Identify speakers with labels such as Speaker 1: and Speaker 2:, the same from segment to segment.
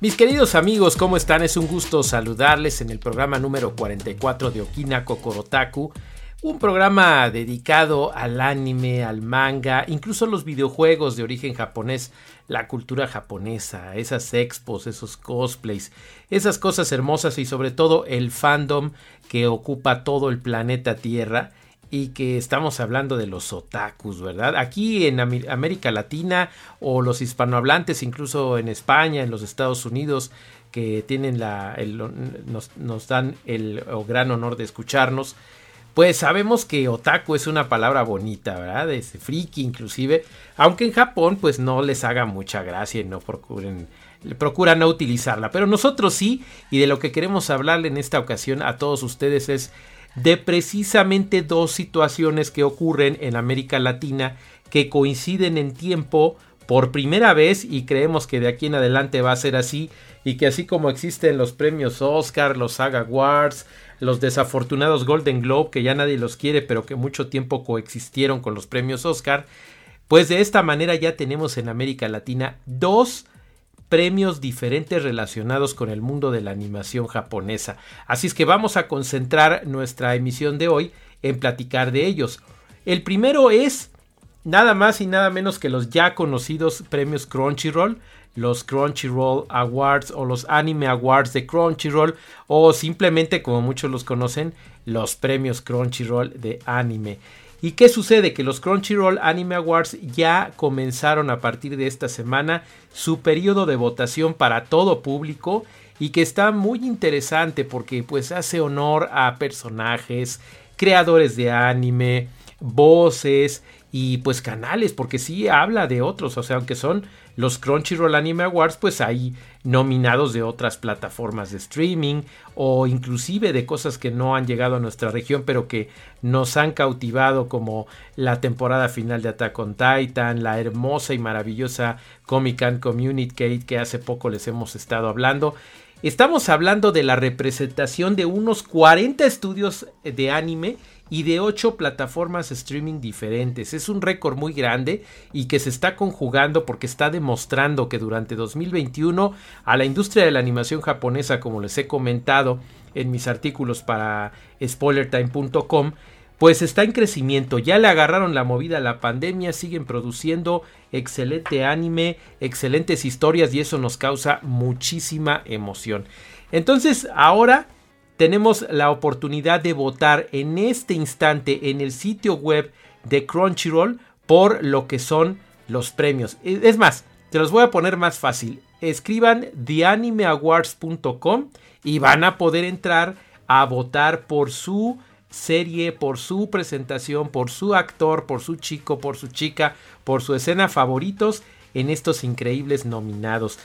Speaker 1: Mis queridos amigos, ¿cómo están? Es un gusto saludarles en el programa número 44 de Okina Kokorotaku, un programa dedicado al anime, al manga, incluso los videojuegos de origen japonés, la cultura japonesa, esas expos, esos cosplays, esas cosas hermosas y sobre todo el fandom que ocupa todo el planeta Tierra y que estamos hablando de los otakus, ¿verdad? Aquí en América Latina o los hispanohablantes, incluso en España, en los Estados Unidos, que tienen la, nos, dan el gran honor de escucharnos, pues sabemos que otaku es una palabra bonita, ¿verdad? Es friki inclusive, aunque en Japón pues no les haga mucha gracia y no procuren procuran no utilizarla, pero nosotros sí, y de lo que queremos hablarle en esta ocasión a todos ustedes es de precisamente dos situaciones que ocurren en América Latina que coinciden en tiempo por primera vez y creemos que de aquí en adelante va a ser así y que así como existen los premios Oscar, los Saga Awards, los desafortunados Golden Globe que ya nadie los quiere pero que mucho tiempo coexistieron con los premios Oscar, pues de esta manera ya tenemos en América Latina dos premios diferentes relacionados con el mundo de la animación japonesa. Así es que vamos a concentrar nuestra emisión de hoy en platicar de ellos. El primero es nada más y nada menos que los ya conocidos premios Crunchyroll, los Crunchyroll Awards o los Anime Awards de Crunchyroll o simplemente como muchos los conocen, los premios Crunchyroll de anime. ¿Y qué sucede? Que los Crunchyroll Anime Awards ya comenzaron a partir de esta semana su periodo de votación para todo público y que está muy interesante porque pues hace honor a personajes, creadores de anime, voces y pues canales, porque sí habla de otros, o sea, aunque son los Crunchyroll Anime Awards, pues hay nominados de otras plataformas de streaming o inclusive de cosas que no han llegado a nuestra región, pero que nos han cautivado como la temporada final de Attack on Titan, la hermosa y maravillosa Comic Con Communicate que hace poco les hemos estado hablando. Estamos hablando de la representación de unos 40 estudios de anime y de 8 plataformas streaming diferentes. Es un récord muy grande y que se está conjugando porque está demostrando que durante 2021 a la industria de la animación japonesa, como les he comentado en mis artículos para spoilertime.com, pues está en crecimiento. Ya le agarraron la movida a la pandemia, siguen produciendo excelente anime, excelentes historias y eso nos causa muchísima emoción. Entonces, ahora tenemos la oportunidad de votar en este instante en el sitio web de Crunchyroll por lo que son los premios. Es más, te los voy a poner más fácil. Escriban theanimeawards.com y van a poder entrar a votar por su serie, por su presentación, por su actor, por su chico, por su chica, por su escena favoritos en estos increíbles nominados.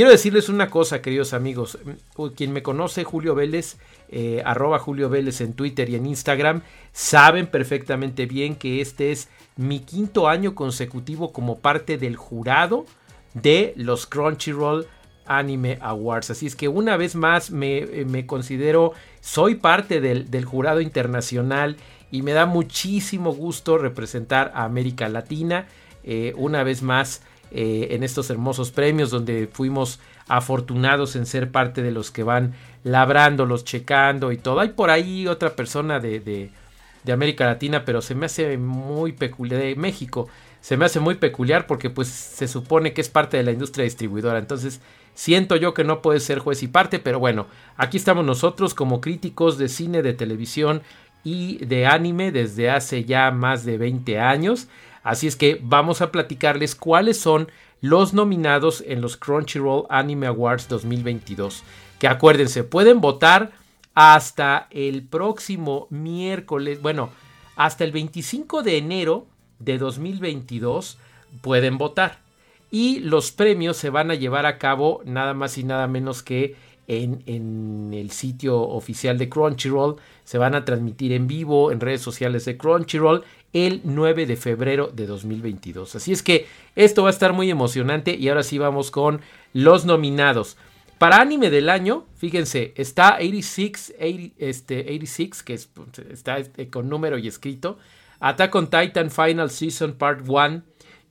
Speaker 1: Quiero decirles una cosa, queridos amigos. Mm, quien me conoce, Julio Vélez, eh, arroba Julio Vélez en Twitter y en Instagram, saben perfectamente bien que este es mi quinto año consecutivo como parte del jurado de los Crunchyroll Anime Awards. Así es que una vez más me, eh, considero, soy parte del, jurado internacional y me da muchísimo gusto representar a América Latina. Eh, una vez más eh, en estos hermosos premios donde fuimos afortunados en ser parte de los que van labrándolos, checando y todo. Hay por ahí otra persona de, de, América Latina, pero se me hace muy peculiar, de México, se me hace muy peculiar porque pues se supone que es parte de la industria distribuidora. Entonces Siento yo que no puede ser juez y parte, pero bueno, aquí estamos nosotros como críticos de cine, de televisión y de anime desde hace ya más de 20 años. Así es que vamos a platicarles cuáles son los nominados en los Crunchyroll Anime Awards 2022. Que acuérdense, pueden votar hasta el próximo miércoles, bueno, hasta el 25 de enero de 2022 pueden votar. Y los premios se van a llevar a cabo nada más y nada menos que en, el sitio oficial de Crunchyroll. Se van a transmitir en vivo en redes sociales de Crunchyroll el 9 de febrero de 2022. Así es que esto va a estar muy emocionante y ahora sí vamos con los nominados. Para anime del año, fíjense, está 86, este, 86 que está este, con número y escrito. Attack on Titan Final Season Part 1.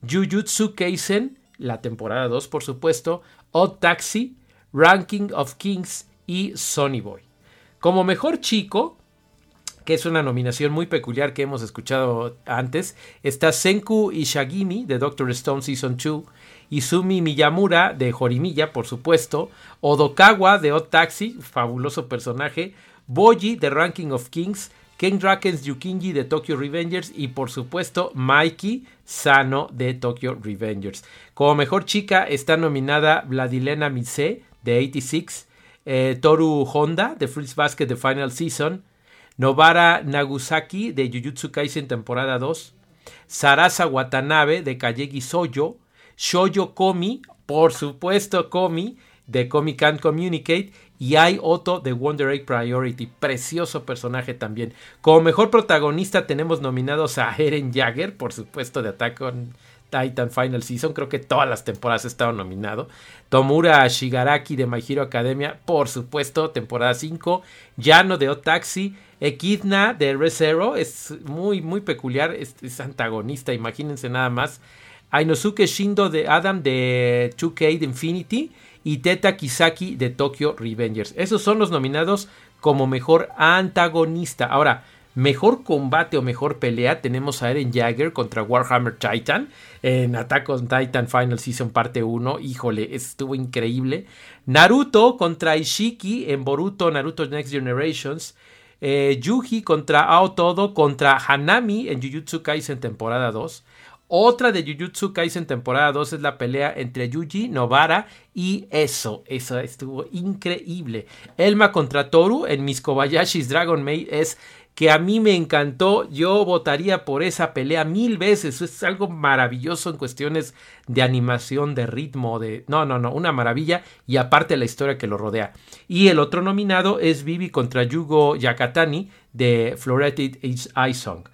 Speaker 1: Jujutsu Kaisen, la temporada 2 por supuesto. Odd Taxi, Ranking of Kings y Sonny Boy. Como mejor chico, que es una nominación muy peculiar que hemos escuchado antes, está Senku Ishagimi de Doctor Stone Season 2. Izumi Miyamura de Jorimilla, por supuesto, Odokawa de Odd Taxi, fabuloso personaje, Boji de Ranking of Kings, Ken Drakens Yukinji de Tokyo Revengers y por supuesto Mikey Sano de Tokyo Revengers. Como mejor chica está nominada Vladilena Mise de 86, eh, Toru Honda de Fruits Basket de Final Season, Nobara Nagusaki de Jujutsu Kaisen temporada 2, Sarasa Watanabe de Kayegi Soyo, Shoyo Komi, por supuesto Komi, de Comic Can Communicate, y Ai Otto de Wonder Egg Priority, precioso personaje también. Como mejor protagonista tenemos nominados a Eren Jagger, por supuesto, de Attack on Titan Final Season, creo que todas las temporadas ha estado nominado. Tomura Shigaraki de My Hero Academia, por supuesto, temporada 5. Yano de Otaxi. Echidna de Rezero, es muy, muy peculiar, es antagonista, imagínense nada más. Ainosuke Shindo de Adam de 2K de Infinity y Teta Kisaki de Tokyo Revengers. Esos son los nominados como mejor antagonista. Ahora, mejor combate o mejor pelea tenemos a Eren Jagger contra Warhammer Titan en Attack on Titan Final Season parte 1. Híjole, estuvo increíble. Naruto contra Ishiki en Boruto Naruto Next Generations. Eh, Yuji contra Aotodo contra Hanami en Jujutsu Kaisen temporada 2. Otra de Jujutsu Kaisen temporada 2 es la pelea entre Yuji, Nobara y eso. Eso estuvo increíble. Elma contra Toru en Mis Kobayashi's Dragon Maid es que a mí me encantó. Yo votaría por esa pelea mil veces. Es algo maravilloso en cuestiones de animación, de ritmo, de... No, no, no, una maravilla. Y aparte la historia que lo rodea. Y el otro nominado es Vivi contra Yugo Yakatani de Floreted Eye Song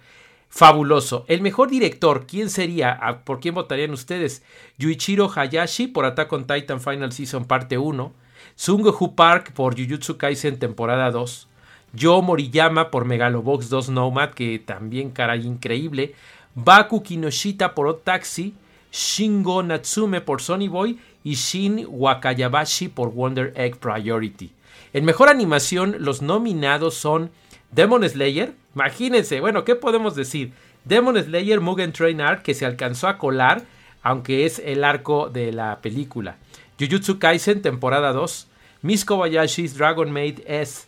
Speaker 1: fabuloso. El mejor director, ¿quién sería? Ah, ¿Por quién votarían ustedes? Yuichiro Hayashi por Attack on Titan Final Season parte 1, Sungoku Park por Jujutsu Kaisen temporada 2, Yo Moriyama por Megalobox 2 Nomad, que también caray increíble, Baku Kinoshita por Odd Taxi, Shingo Natsume por Sony Boy y Shin Wakayabashi por Wonder Egg Priority. En mejor animación, los nominados son Demon Slayer, imagínense, bueno, ¿qué podemos decir? Demon Slayer Mugen Train Arc que se alcanzó a colar, aunque es el arco de la película. Jujutsu Kaisen, temporada 2. Miss Kobayashi's Dragon Maid S.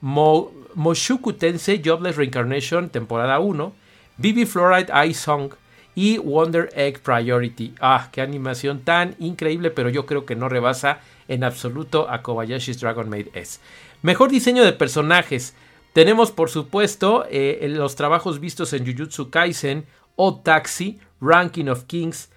Speaker 1: Moshuku Tensei Jobless Reincarnation, temporada 1. Bibi Fluoride Eye Song y Wonder Egg Priority. Ah, qué animación tan increíble, pero yo creo que no rebasa en absoluto a Kobayashi's Dragon Maid S. Mejor diseño de personajes. Tenemos, por supuesto, eh, los trabajos vistos en Jujutsu Kaisen, Odd Taxi, Ranking of Kings,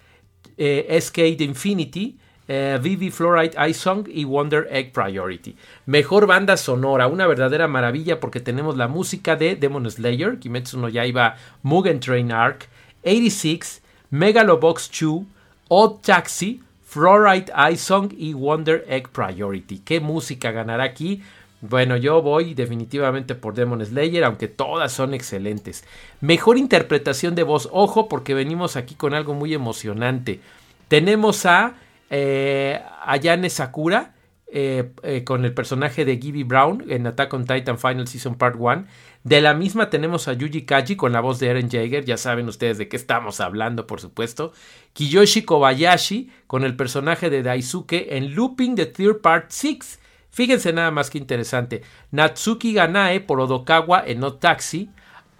Speaker 1: eh, SK Infinity, eh, Vivi Fluoride Eye Song y Wonder Egg Priority. Mejor banda sonora, una verdadera maravilla porque tenemos la música de Demon Slayer, Kimetsu no Yaiba, Mugen Train Arc, 86, Megalobox 2, Odd Taxi, Fluoride Eye Song y Wonder Egg Priority. ¿Qué música ganará aquí? Bueno, yo voy definitivamente por Demon Slayer, aunque todas son excelentes. Mejor interpretación de voz, ojo, porque venimos aquí con algo muy emocionante. Tenemos a eh, Ayane Sakura eh, eh, con el personaje de Gibby Brown en Attack on Titan Final Season Part 1. De la misma tenemos a Yuji Kaji con la voz de Eren Jaeger, ya saben ustedes de qué estamos hablando, por supuesto. Kiyoshi Kobayashi con el personaje de Daisuke en Looping the Third Part 6. Fíjense nada más que interesante. Natsuki Ganae por Odokawa en No Taxi.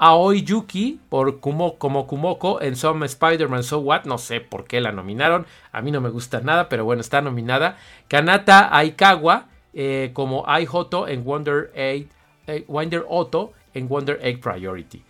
Speaker 1: Aoi Yuki por como Kumoko en Some Spider-Man So What. No sé por qué la nominaron. A mí no me gusta nada, pero bueno, está nominada. Kanata Aikawa eh, como Ai Hoto en Wonder, Egg, eh, Wonder Otto en Wonder Egg Priority.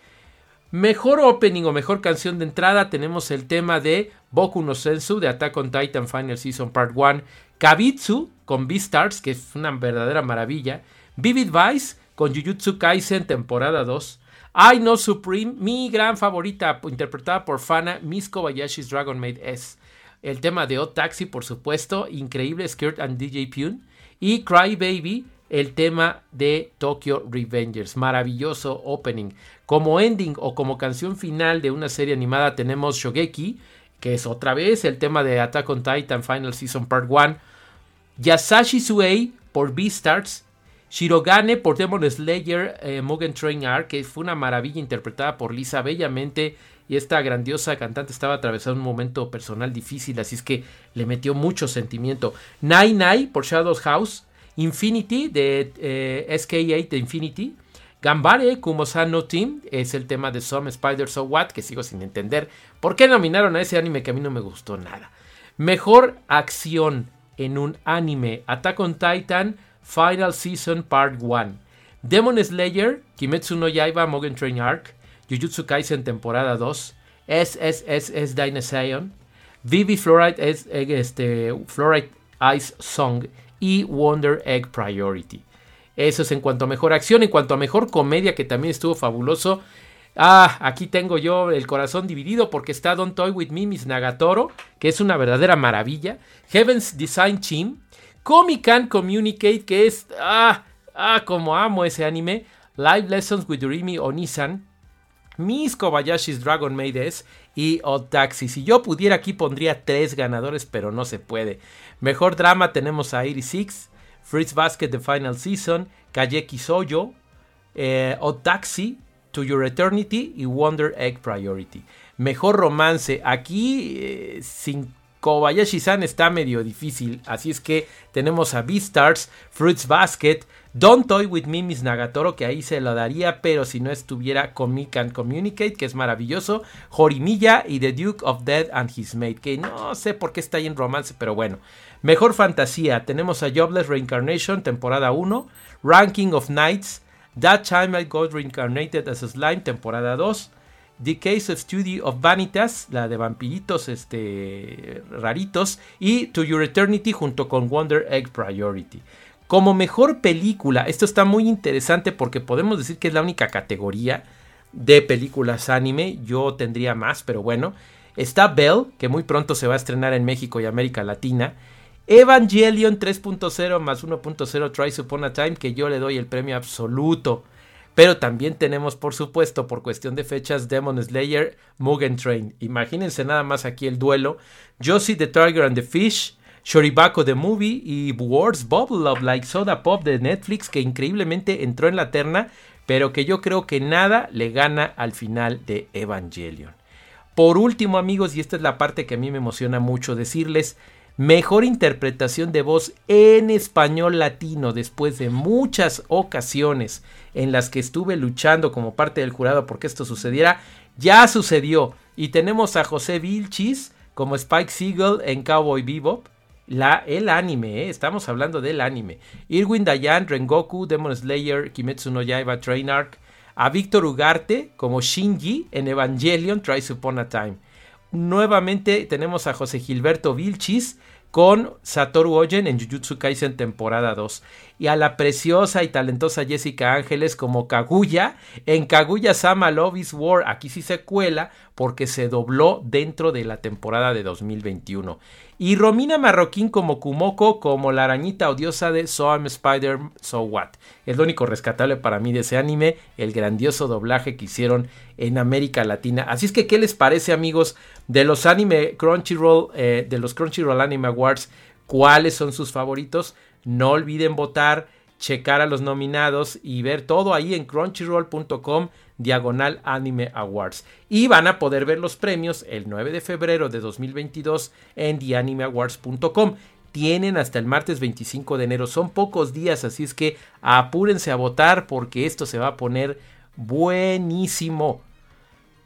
Speaker 1: Mejor opening o mejor canción de entrada tenemos el tema de Boku no Sensu de Attack on Titan Final Season Part 1, Kabitsu con Beastars, que es una verdadera maravilla, Vivid Vice con Jujutsu Kaisen temporada 2, I Know Supreme, mi gran favorita, interpretada por Fana, Miss Kobayashi's Dragon Maid S. El tema de O Taxi, por supuesto, increíble Skirt and DJ Pune. Y Cry Baby, el tema de Tokyo Revengers. Maravilloso opening. Como ending o como canción final de una serie animada tenemos Shogeki, que es otra vez el tema de Attack on Titan Final Season Part 1. Yasashi Suei por Beastars Shirogane por Demon Slayer eh, Train Arc, que fue una maravilla interpretada por Lisa bellamente. Y esta grandiosa cantante estaba atravesando un momento personal difícil, así es que le metió mucho sentimiento. Nai Nai por Shadows House. Infinity de eh, SK8 de Infinity. Gambare Kumo-san Team es el tema de Some Spider So What, que sigo sin entender por qué nominaron a ese anime que a mí no me gustó nada. Mejor acción en un anime: Attack on Titan. Final Season Part 1. Demon Slayer, Kimetsu no Yaiba Mugen Train Arc, Jujutsu Kaisen temporada 2, SSSS Dinosaur, Vivi Fluoride, este, Fluoride Ice Song y Wonder Egg Priority. Eso es en cuanto a mejor acción, en cuanto a mejor comedia que también estuvo fabuloso. Ah, aquí tengo yo el corazón dividido porque está Don't Toy With Me, Miss Nagatoro, que es una verdadera maravilla. Heaven's Design Team, Comic Can Communicate, que es. Ah, ah, como amo ese anime. Live Lessons with Rimi Onisan. Miss Kobayashi's Dragon Maid y Odd Taxi. Si yo pudiera aquí pondría tres ganadores, pero no se puede. Mejor drama tenemos a 86, Fritz Basket The Final Season, Kayeki Soyo, eh, Odd Taxi, To Your Eternity y Wonder Egg Priority. Mejor romance. Aquí, eh, sin Kobayashi-san está medio difícil, así es que tenemos a Beastars, Fruits Basket, Don't Toy With Me, Miss Nagatoro, que ahí se lo daría, pero si no estuviera Comic and Communicate, que es maravilloso, Jorimilla y The Duke of Dead and His Mate, que no sé por qué está ahí en romance, pero bueno. Mejor fantasía, tenemos a Jobless Reincarnation, temporada 1, Ranking of Knights, That Time I Got Reincarnated as a Slime, temporada 2, The Case of Study of Vanitas, la de vampiritos este, raritos, y To Your Eternity junto con Wonder Egg Priority. Como mejor película, esto está muy interesante porque podemos decir que es la única categoría de películas anime, yo tendría más, pero bueno. Está Bell, que muy pronto se va a estrenar en México y América Latina. Evangelion 3.0 más 1.0 Try Upon a Time, que yo le doy el premio absoluto. Pero también tenemos, por supuesto, por cuestión de fechas, Demon Slayer, Mugen Train. Imagínense nada más aquí el duelo. Josie the Tiger and the Fish, Shoribako the Movie y Words Bubble of Like Soda Pop de Netflix, que increíblemente entró en la terna, pero que yo creo que nada le gana al final de Evangelion. Por último, amigos, y esta es la parte que a mí me emociona mucho decirles, Mejor interpretación de voz en español latino después de muchas ocasiones en las que estuve luchando como parte del jurado porque esto sucediera. Ya sucedió. Y tenemos a José Vilchis como Spike Siegel en Cowboy Bebop. La, el anime, ¿eh? estamos hablando del anime. Irwin Dayan, Rengoku, Demon Slayer, Kimetsu no Yaiba, Train Arc. A Víctor Ugarte como Shinji en Evangelion, Tries Upon a Time. Nuevamente tenemos a José Gilberto Vilchis con Satoru Oyen en Jujutsu Kaisen temporada 2 y a la preciosa y talentosa Jessica Ángeles como Kaguya en Kaguya Sama Love is War. Aquí sí se cuela porque se dobló dentro de la temporada de 2021. Y Romina Marroquín como Kumoko, como la arañita odiosa de So I'm Spider, So What. Es lo único rescatable para mí de ese anime, el grandioso doblaje que hicieron en América Latina. Así es que, ¿qué les parece, amigos, de los anime Crunchyroll, eh, de los Crunchyroll Anime Awards? ¿Cuáles son sus favoritos? No olviden votar, checar a los nominados y ver todo ahí en crunchyroll.com diagonal anime awards. Y van a poder ver los premios el 9 de febrero de 2022 en theanimeawards.com. Tienen hasta el martes 25 de enero. Son pocos días, así es que apúrense a votar porque esto se va a poner buenísimo.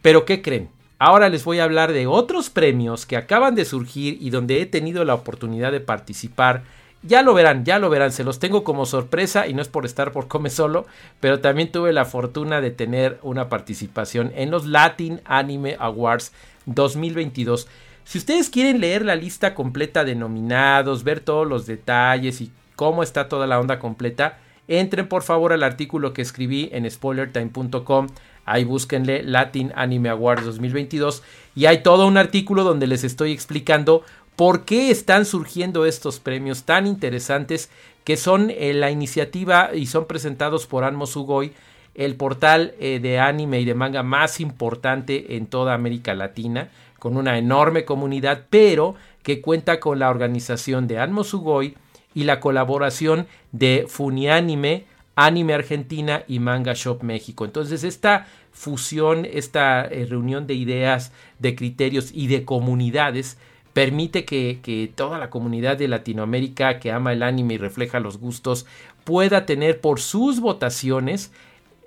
Speaker 1: Pero ¿qué creen? Ahora les voy a hablar de otros premios que acaban de surgir y donde he tenido la oportunidad de participar. Ya lo verán, ya lo verán, se los tengo como sorpresa y no es por estar por come solo, pero también tuve la fortuna de tener una participación en los Latin Anime Awards 2022. Si ustedes quieren leer la lista completa de nominados, ver todos los detalles y cómo está toda la onda completa, entren por favor al artículo que escribí en spoilertime.com Ahí búsquenle Latin Anime Awards 2022 y hay todo un artículo donde les estoy explicando por qué están surgiendo estos premios tan interesantes que son eh, la iniciativa y son presentados por Anmo Sugoi, el portal eh, de anime y de manga más importante en toda América Latina, con una enorme comunidad, pero que cuenta con la organización de Anmo Sugoi y la colaboración de Funianime, Anime Argentina y Manga Shop México. Entonces esta fusión, esta eh, reunión de ideas, de criterios y de comunidades permite que, que, toda la comunidad de Latinoamérica que ama el anime y refleja los gustos pueda tener por sus votaciones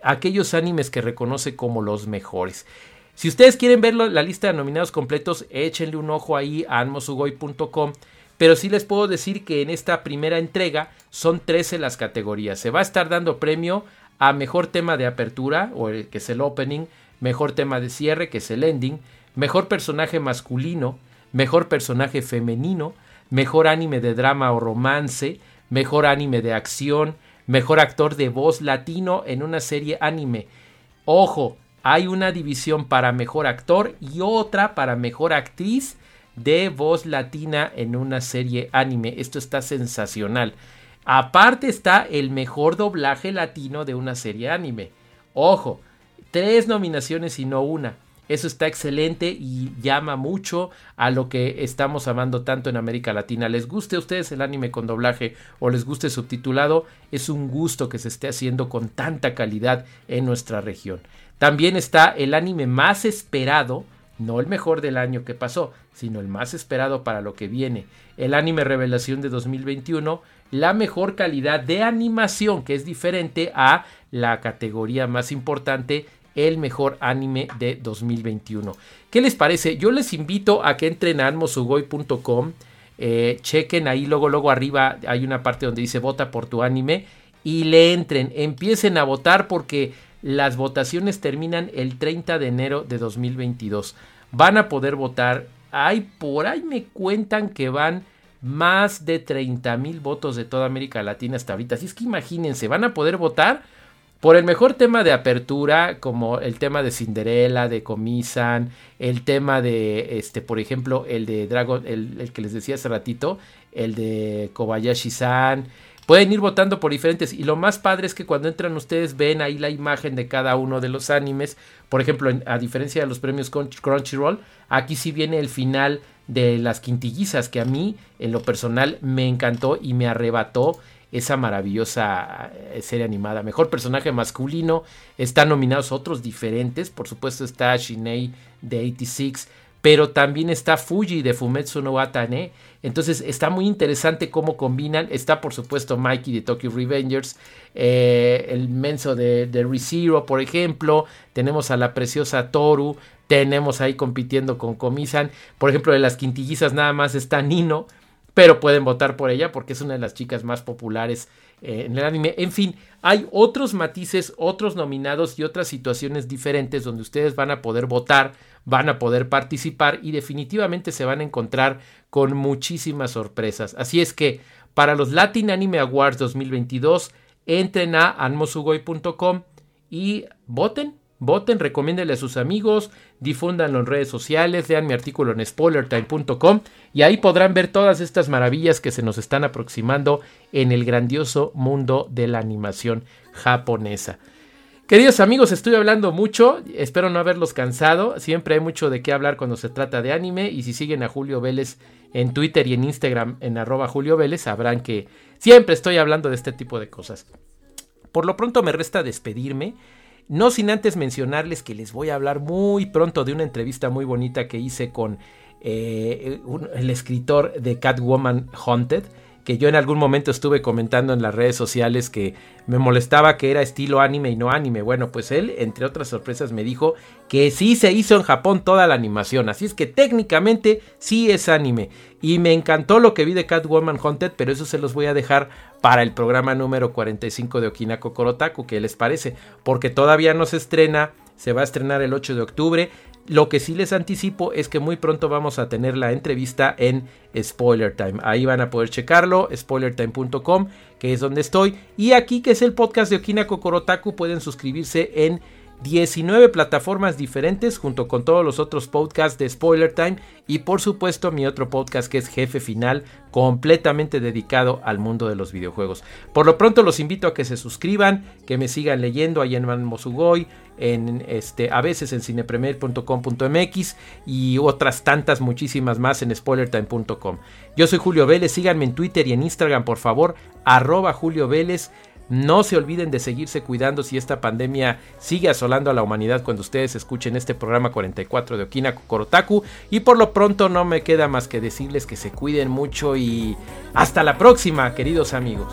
Speaker 1: aquellos animes que reconoce como los mejores. Si ustedes quieren ver la lista de nominados completos, échenle un ojo ahí a anmosugoy.com pero sí les puedo decir que en esta primera entrega son 13 las categorías. Se va a estar dando premio a mejor tema de apertura, o el, que es el opening, mejor tema de cierre, que es el ending, mejor personaje masculino, mejor personaje femenino, mejor anime de drama o romance, mejor anime de acción, mejor actor de voz latino en una serie anime. Ojo, hay una división para mejor actor y otra para mejor actriz de voz latina en una serie anime. Esto está sensacional. Aparte está el mejor doblaje latino de una serie anime. Ojo, tres nominaciones y no una. Eso está excelente y llama mucho a lo que estamos amando tanto en América Latina. Les guste a ustedes el anime con doblaje o les guste subtitulado, es un gusto que se esté haciendo con tanta calidad en nuestra región. También está el anime más esperado no el mejor del año que pasó, sino el más esperado para lo que viene, el anime revelación de 2021, la mejor calidad de animación, que es diferente a la categoría más importante, el mejor anime de 2021. ¿Qué les parece? Yo les invito a que entren a anmosugoy.com, eh, chequen ahí, luego, luego arriba hay una parte donde dice vota por tu anime y le entren, empiecen a votar porque las votaciones terminan el 30 de enero de 2022. Van a poder votar. Hay por ahí me cuentan que van más de 30 mil votos de toda América Latina hasta ahorita. Así es que imagínense, van a poder votar por el mejor tema de apertura, como el tema de Cinderella, de Comisan, el tema de, este, por ejemplo, el de Dragon, el, el que les decía hace ratito, el de Kobayashi-san, Pueden ir votando por diferentes y lo más padre es que cuando entran ustedes ven ahí la imagen de cada uno de los animes. Por ejemplo, a diferencia de los premios Crunchyroll, aquí sí viene el final de las quintillizas que a mí en lo personal me encantó y me arrebató esa maravillosa eh, serie animada. Mejor personaje masculino, están nominados otros diferentes, por supuesto está Shinei de 86, pero también está Fuji de Fumetsu no Atane. Entonces está muy interesante cómo combinan. Está por supuesto Mikey de Tokyo Revengers, eh, el menso de, de ReZero, por ejemplo. Tenemos a la preciosa Toru. Tenemos ahí compitiendo con Komisan. Por ejemplo, de las quintillizas nada más está Nino. Pero pueden votar por ella porque es una de las chicas más populares eh, en el anime. En fin, hay otros matices, otros nominados y otras situaciones diferentes donde ustedes van a poder votar, van a poder participar y definitivamente se van a encontrar con muchísimas sorpresas. Así es que para los Latin Anime Awards 2022, entren a anmosugoy.com y voten Voten, recomiéndenle a sus amigos, difúndanlo en redes sociales, lean mi artículo en spoilertime.com y ahí podrán ver todas estas maravillas que se nos están aproximando en el grandioso mundo de la animación japonesa. Queridos amigos, estoy hablando mucho, espero no haberlos cansado, siempre hay mucho de qué hablar cuando se trata de anime y si siguen a Julio Vélez en Twitter y en Instagram en arroba Julio Vélez sabrán que siempre estoy hablando de este tipo de cosas. Por lo pronto me resta despedirme, no sin antes mencionarles que les voy a hablar muy pronto de una entrevista muy bonita que hice con eh, el escritor de Catwoman Haunted que yo en algún momento estuve comentando en las redes sociales que me molestaba que era estilo anime y no anime. Bueno, pues él, entre otras sorpresas, me dijo que sí se hizo en Japón toda la animación. Así es que técnicamente sí es anime. Y me encantó lo que vi de Catwoman Haunted, pero eso se los voy a dejar para el programa número 45 de Okinako Korotaku. ¿Qué les parece? Porque todavía no se estrena. Se va a estrenar el 8 de octubre. Lo que sí les anticipo es que muy pronto vamos a tener la entrevista en Spoiler Time. Ahí van a poder checarlo, spoilertime.com, que es donde estoy. Y aquí, que es el podcast de Okina Kokorotaku, pueden suscribirse en 19 plataformas diferentes junto con todos los otros podcasts de Spoiler Time y por supuesto mi otro podcast que es Jefe Final completamente dedicado al mundo de los videojuegos. Por lo pronto los invito a que se suscriban, que me sigan leyendo ahí en Manmosugoy, en este a veces en cinepremier.com.mx y otras tantas muchísimas más en spoilertime.com. Yo soy Julio Vélez, síganme en Twitter y en Instagram por favor, arroba Julio Vélez. No se olviden de seguirse cuidando si esta pandemia sigue asolando a la humanidad cuando ustedes escuchen este programa 44 de Okina Kokorotaku. Y por lo pronto no me queda más que decirles que se cuiden mucho y hasta la próxima, queridos amigos.